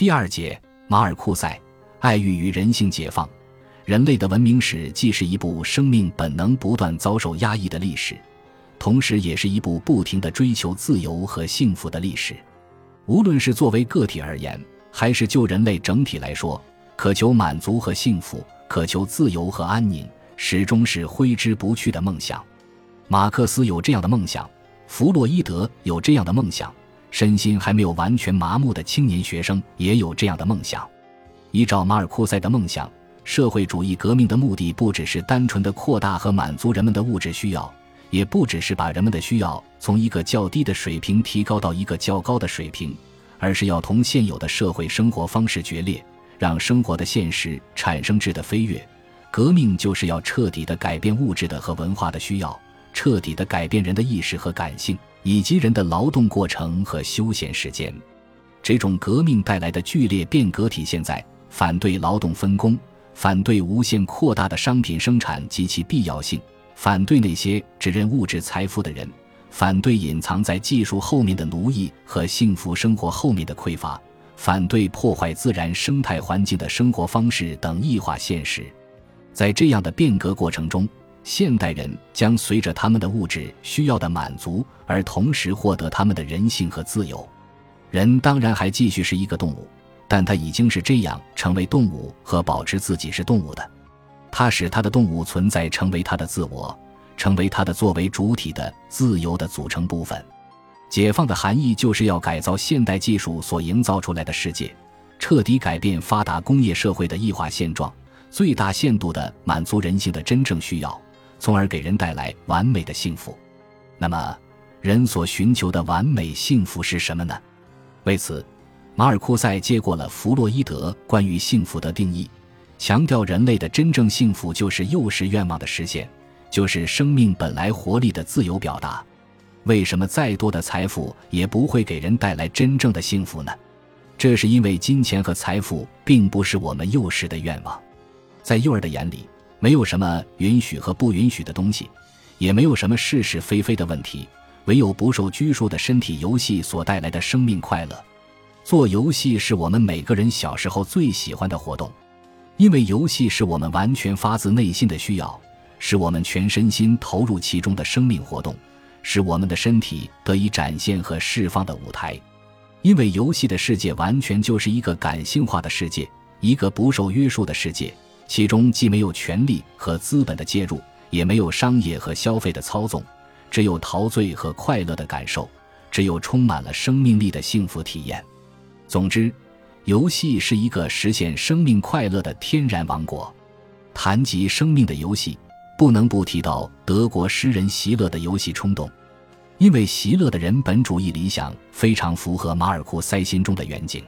第二节，马尔库塞，爱欲与人性解放。人类的文明史既是一部生命本能不断遭受压抑的历史，同时也是一部不停的追求自由和幸福的历史。无论是作为个体而言，还是就人类整体来说，渴求满足和幸福，渴求自由和安宁，始终是挥之不去的梦想。马克思有这样的梦想，弗洛伊德有这样的梦想，身心还没有完全麻木的青年学生也有这样的梦想。依照马尔库塞的梦想，社会主义革命的目的不只是单纯的扩大和满足人们的物质需要，也不只是把人们的需要从一个较低的水平提高到一个较高的水平，而是要同现有的社会生活方式决裂，让生活的现实产生质的飞跃。革命就是要彻底的改变物质的和文化的需要。彻底的改变人的意识和感性，以及人的劳动过程和休闲时间。这种革命带来的剧烈变革体现在反对劳动分工，反对无限扩大的商品生产及其必要性，反对那些只认物质财富的人，反对隐藏在技术后面的奴役和幸福生活后面的匮乏，反对破坏自然生态环境的生活方式等异化现实。在这样的变革过程中。现代人将随着他们的物质需要的满足，而同时获得他们的人性和自由。人当然还继续是一个动物，但他已经是这样成为动物和保持自己是动物的。他使他的动物存在成为他的自我，成为他的作为主体的自由的组成部分。解放的含义就是要改造现代技术所营造出来的世界，彻底改变发达工业社会的异化现状，最大限度地满足人性的真正需要。从而给人带来完美的幸福。那么，人所寻求的完美幸福是什么呢？为此，马尔库塞接过了弗洛伊德关于幸福的定义，强调人类的真正幸福就是幼时愿望的实现，就是生命本来活力的自由表达。为什么再多的财富也不会给人带来真正的幸福呢？这是因为金钱和财富并不是我们幼时的愿望，在幼儿的眼里。没有什么允许和不允许的东西，也没有什么是是非非的问题，唯有不受拘束的身体游戏所带来的生命快乐。做游戏是我们每个人小时候最喜欢的活动，因为游戏是我们完全发自内心的需要，是我们全身心投入其中的生命活动，是我们的身体得以展现和释放的舞台。因为游戏的世界完全就是一个感性化的世界，一个不受约束的世界。其中既没有权力和资本的介入，也没有商业和消费的操纵，只有陶醉和快乐的感受，只有充满了生命力的幸福体验。总之，游戏是一个实现生命快乐的天然王国。谈及生命的游戏，不能不提到德国诗人席勒的游戏冲动，因为席勒的人本主义理想非常符合马尔库塞心中的远景。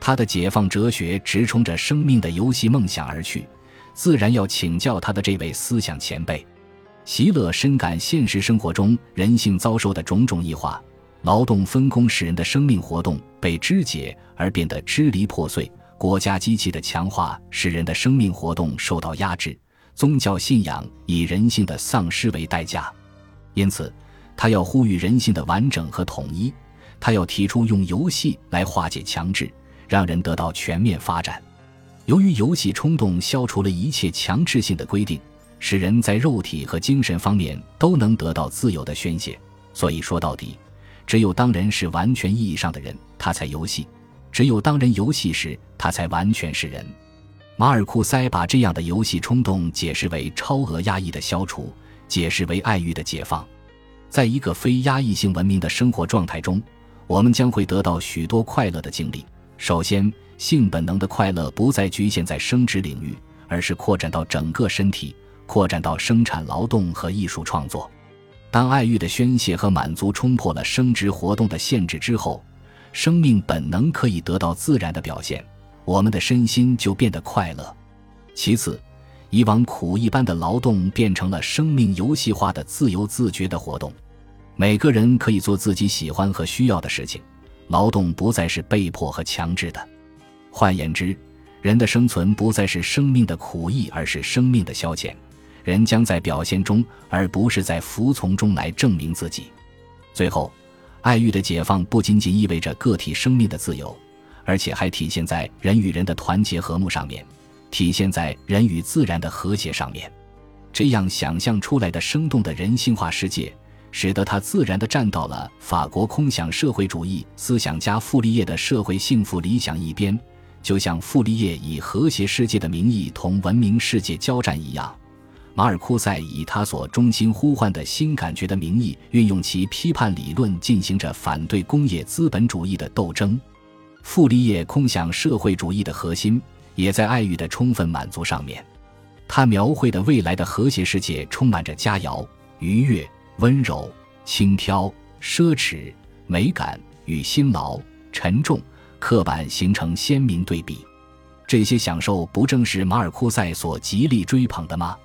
他的解放哲学直冲着生命的游戏梦想而去，自然要请教他的这位思想前辈。席勒深感现实生活中人性遭受的种种异化，劳动分工使人的生命活动被肢解而变得支离破碎，国家机器的强化使人的生命活动受到压制，宗教信仰以人性的丧失为代价。因此，他要呼吁人性的完整和统一，他要提出用游戏来化解强制。让人得到全面发展。由于游戏冲动消除了一切强制性的规定，使人在肉体和精神方面都能得到自由的宣泄。所以说到底，只有当人是完全意义上的人，他才游戏；只有当人游戏时，他才完全是人。马尔库塞把这样的游戏冲动解释为超额压抑的消除，解释为爱欲的解放。在一个非压抑性文明的生活状态中，我们将会得到许多快乐的经历。首先，性本能的快乐不再局限在生殖领域，而是扩展到整个身体，扩展到生产劳动和艺术创作。当爱欲的宣泄和满足冲破了生殖活动的限制之后，生命本能可以得到自然的表现，我们的身心就变得快乐。其次，以往苦一般的劳动变成了生命游戏化的自由自觉的活动，每个人可以做自己喜欢和需要的事情。劳动不再是被迫和强制的，换言之，人的生存不再是生命的苦役，而是生命的消遣。人将在表现中，而不是在服从中来证明自己。最后，爱欲的解放不仅仅意味着个体生命的自由，而且还体现在人与人的团结和睦上面，体现在人与自然的和谐上面。这样想象出来的生动的人性化世界，使得他自然地站到了法国空想社会主义思想家傅立叶的社会幸福理想一边，就像傅立叶以和谐世界的名义同文明世界交战一样。马尔库塞以他所衷心呼唤的新感觉的名义，运用其批判理论，进行着反对工业资本主义的斗争。傅立叶空想社会主义的核心，也在爱欲的充分满足上面。他描绘的未来的和谐世界，充满着佳肴、愉悦、温柔、轻佻、奢侈、美感与辛劳、沉重、刻板形成鲜明对比。这些享受，不正是马尔库塞所极力追捧的吗？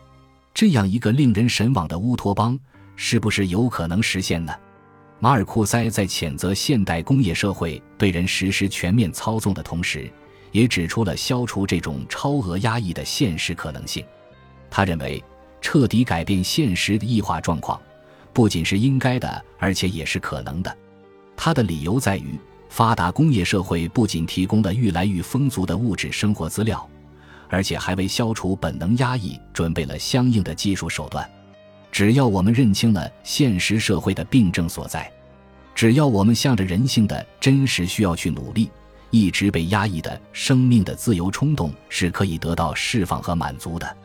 这样一个令人神往的乌托邦，是不是有可能实现呢？马尔库塞在谴责现代工业社会对人实施全面操纵的同时，也指出了消除这种超额压抑的现实可能性。他认为，彻底改变现实的异化状况，不仅是应该的，而且也是可能的。他的理由在于，发达工业社会不仅提供了愈来愈丰足的物质生活资料。而且还为消除本能压抑准备了相应的技术手段。只要我们认清了现实社会的病症所在，只要我们向着人性的真实需要去努力，一直被压抑的生命的自由冲动是可以得到释放和满足的。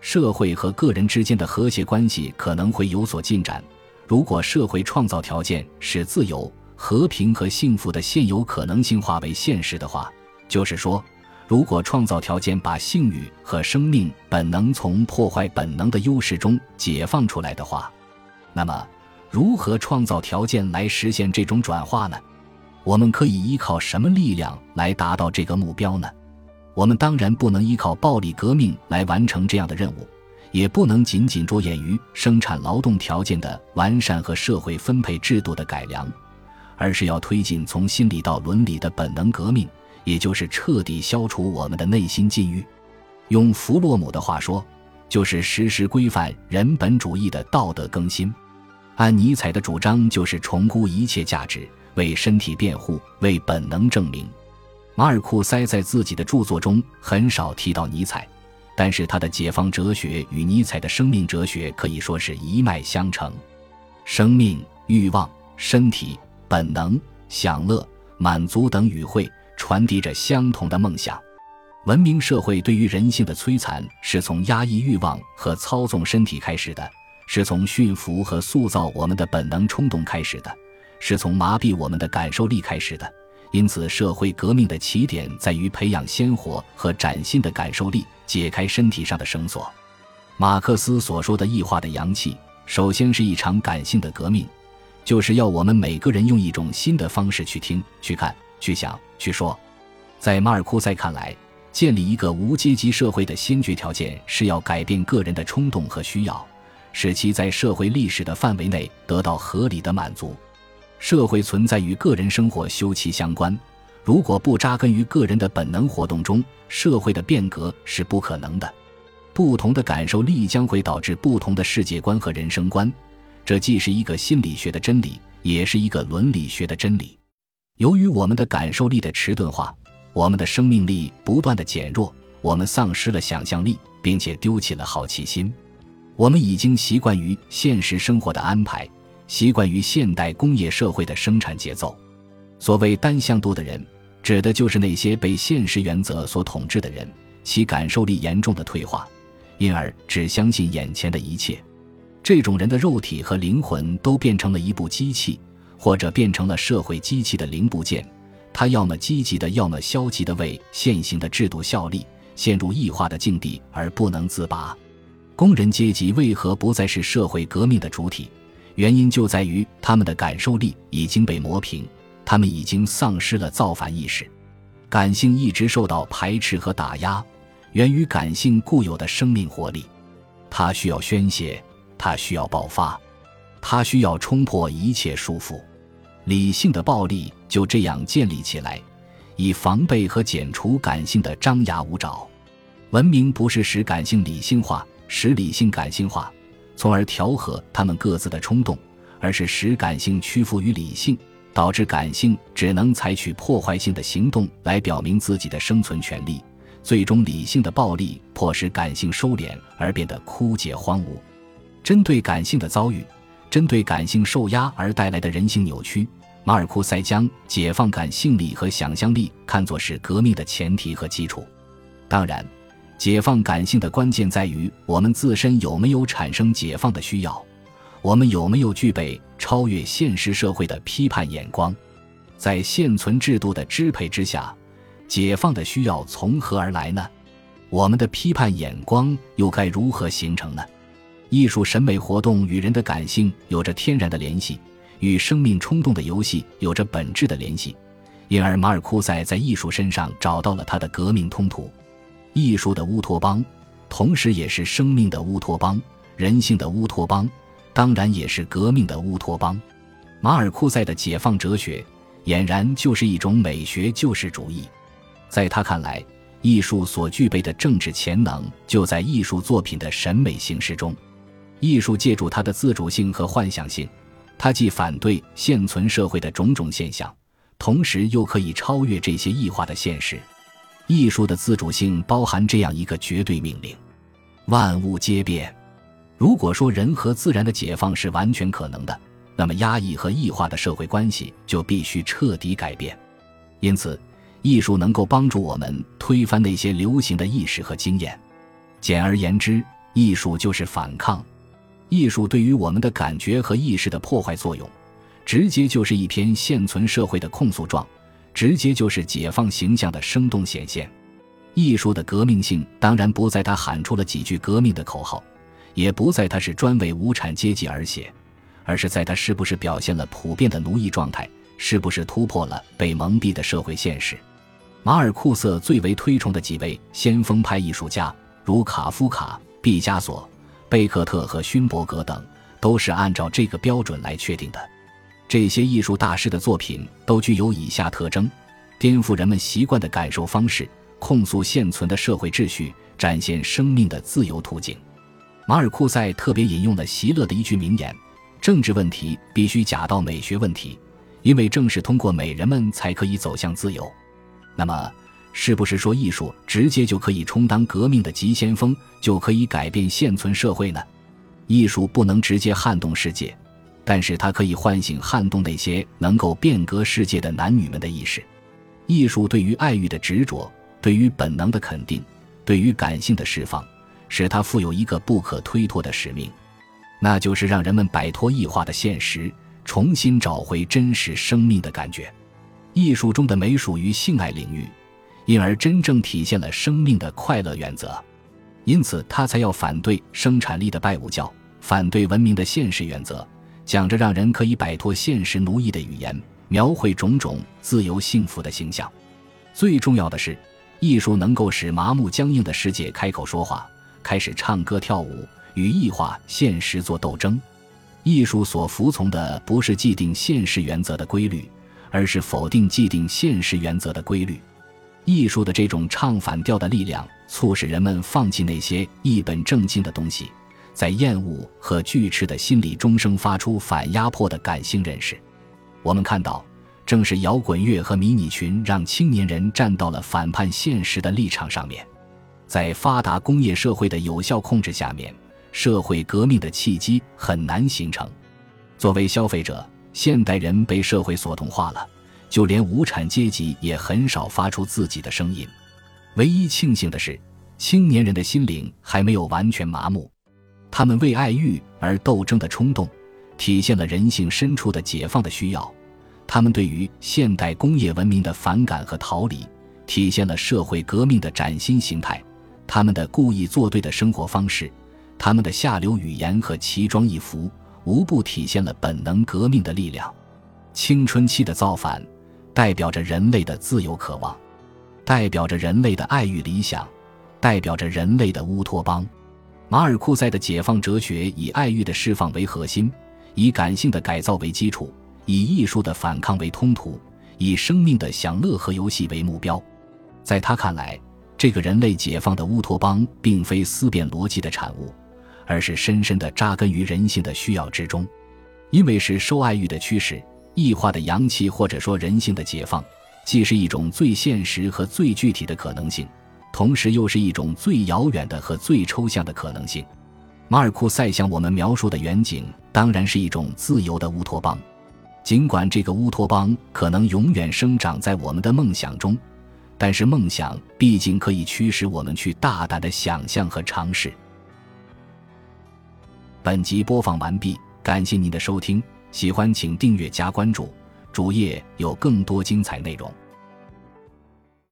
社会和个人之间的和谐关系可能会有所进展。如果社会创造条件使自由、和平和幸福的现有可能性化为现实的话，就是说。如果创造条件把性欲和生命本能从破坏本能的优势中解放出来的话，那么如何创造条件来实现这种转化呢？我们可以依靠什么力量来达到这个目标呢？我们当然不能依靠暴力革命来完成这样的任务，也不能仅仅着眼于生产劳动条件的完善和社会分配制度的改良，而是要推进从心理到伦理的本能革命。也就是彻底消除我们的内心禁欲，用弗洛姆的话说，就是实施规范人本主义的道德更新。按尼采的主张，就是重估一切价值，为身体辩护，为本能证明。马尔库塞在自己的著作中很少提到尼采，但是他的解放哲学与尼采的生命哲学可以说是一脉相承。生命、欲望、身体、本能、享乐、满足等语汇。传递着相同的梦想。文明社会对于人性的摧残，是从压抑欲望和操纵身体开始的，是从驯服和塑造我们的本能冲动开始的，是从麻痹我们的感受力开始的。因此，社会革命的起点在于培养鲜活和崭新的感受力，解开身体上的绳索。马克思所说的异化的阳气，首先是一场感性的革命，就是要我们每个人用一种新的方式去听、去看。去想去说，在马尔库塞看来，建立一个无阶级社会的先决条件是要改变个人的冲动和需要，使其在社会历史的范围内得到合理的满足。社会存在与个人生活休戚相关，如果不扎根于个人的本能活动中，社会的变革是不可能的。不同的感受力将会导致不同的世界观和人生观，这既是一个心理学的真理，也是一个伦理学的真理。由于我们的感受力的迟钝化，我们的生命力不断的减弱，我们丧失了想象力，并且丢弃了好奇心。我们已经习惯于现实生活的安排，习惯于现代工业社会的生产节奏。所谓单向度的人，指的就是那些被现实原则所统治的人，其感受力严重的退化，因而只相信眼前的一切。这种人的肉体和灵魂都变成了一部机器。或者变成了社会机器的零部件，他要么积极的，要么消极的为现行的制度效力，陷入异化的境地而不能自拔。工人阶级为何不再是社会革命的主体？原因就在于他们的感受力已经被磨平，他们已经丧失了造反意识，感性一直受到排斥和打压，源于感性固有的生命活力，它需要宣泄，它需要爆发，它需要冲破一切束缚。理性的暴力就这样建立起来，以防备和剪除感性的张牙舞爪。文明不是使感性理性化，使理性感性化，从而调和他们各自的冲动，而是使感性屈服于理性，导致感性只能采取破坏性的行动来表明自己的生存权利，最终理性的暴力迫使感性收敛而变得枯竭荒芜。针对感性的遭遇，针对感性受压而带来的人性扭曲，马尔库塞将解放感性力和想象力看作是革命的前提和基础。当然，解放感性的关键在于我们自身有没有产生解放的需要，我们有没有具备超越现实社会的批判眼光。在现存制度的支配之下，解放的需要从何而来呢？我们的批判眼光又该如何形成呢？艺术审美活动与人的感性有着天然的联系，与生命冲动的游戏有着本质的联系，因而马尔库塞在艺术身上找到了他的革命通途。艺术的乌托邦，同时也是生命的乌托邦，人性的乌托邦，当然也是革命的乌托邦。马尔库塞的解放哲学，俨然就是一种美学救世主义。在他看来，艺术所具备的政治潜能，就在艺术作品的审美形式中。艺术借助它的自主性和幻想性，它既反对现存社会的种种现象，同时又可以超越这些异化的现实。艺术的自主性包含这样一个绝对命令：万物皆变。如果说人和自然的解放是完全可能的，那么压抑和异化的社会关系就必须彻底改变。因此，艺术能够帮助我们推翻那些流行的意识和经验。简而言之，艺术就是反抗。艺术对于我们的感觉和意识的破坏作用，直接就是一篇现存社会的控诉状，直接就是解放形象的生动显现。艺术的革命性当然不在他喊出了几句革命的口号，也不在他是专为无产阶级而写，而是在他是不是表现了普遍的奴役状态，是不是突破了被蒙蔽的社会现实。马尔库塞最为推崇的几位先锋派艺术家，如卡夫卡、毕加索。贝克特和勋伯格等都是按照这个标准来确定的。这些艺术大师的作品都具有以下特征：颠覆人们习惯的感受方式，控诉现存的社会秩序，展现生命的自由途径。马尔库塞特别引用了席勒的一句名言：“政治问题必须假到美学问题，因为正是通过美人们才可以走向自由。”那么。是不是说艺术直接就可以充当革命的急先锋，就可以改变现存社会呢？艺术不能直接撼动世界，但是它可以唤醒、撼动那些能够变革世界的男女们的意识。艺术对于爱欲的执着，对于本能的肯定，对于感性的释放，使它负有一个不可推脱的使命，那就是让人们摆脱异化的现实，重新找回真实生命的感觉。艺术中的美属于性爱领域。因而真正体现了生命的快乐原则，因此他才要反对生产力的拜物教，反对文明的现实原则，讲着让人可以摆脱现实奴役的语言，描绘种种自由幸福的形象。最重要的是，艺术能够使麻木僵硬的世界开口说话，开始唱歌跳舞，与异化现实做斗争。艺术所服从的不是既定现实原则的规律，而是否定既定现实原则的规律。艺术的这种唱反调的力量，促使人们放弃那些一本正经的东西，在厌恶和拒斥的心理中生发出反压迫的感性认识。我们看到，正是摇滚乐和迷你裙让青年人站到了反叛现实的立场上面。在发达工业社会的有效控制下面，社会革命的契机很难形成。作为消费者，现代人被社会所同化了。就连无产阶级也很少发出自己的声音。唯一庆幸的是，青年人的心灵还没有完全麻木，他们为爱欲而斗争的冲动，体现了人性深处的解放的需要；他们对于现代工业文明的反感和逃离，体现了社会革命的崭新形态；他们的故意作对的生活方式，他们的下流语言和奇装异服，无不体现了本能革命的力量。青春期的造反。代表着人类的自由渴望，代表着人类的爱欲理想，代表着人类的乌托邦。马尔库塞的解放哲学以爱欲的释放为核心，以感性的改造为基础，以艺术的反抗为通途，以生命的享乐和游戏为目标。在他看来，这个人类解放的乌托邦并非思辨逻辑的产物，而是深深地扎根于人性的需要之中，因为是受爱欲的驱使。异化的阳气或者说人性的解放，既是一种最现实和最具体的可能性，同时又是一种最遥远的和最抽象的可能性。马尔库塞向我们描述的远景，当然是一种自由的乌托邦。尽管这个乌托邦可能永远生长在我们的梦想中，但是梦想毕竟可以驱使我们去大胆的想象和尝试。本集播放完毕，感谢您的收听，喜欢请订阅加关注，主页有更多精彩内容。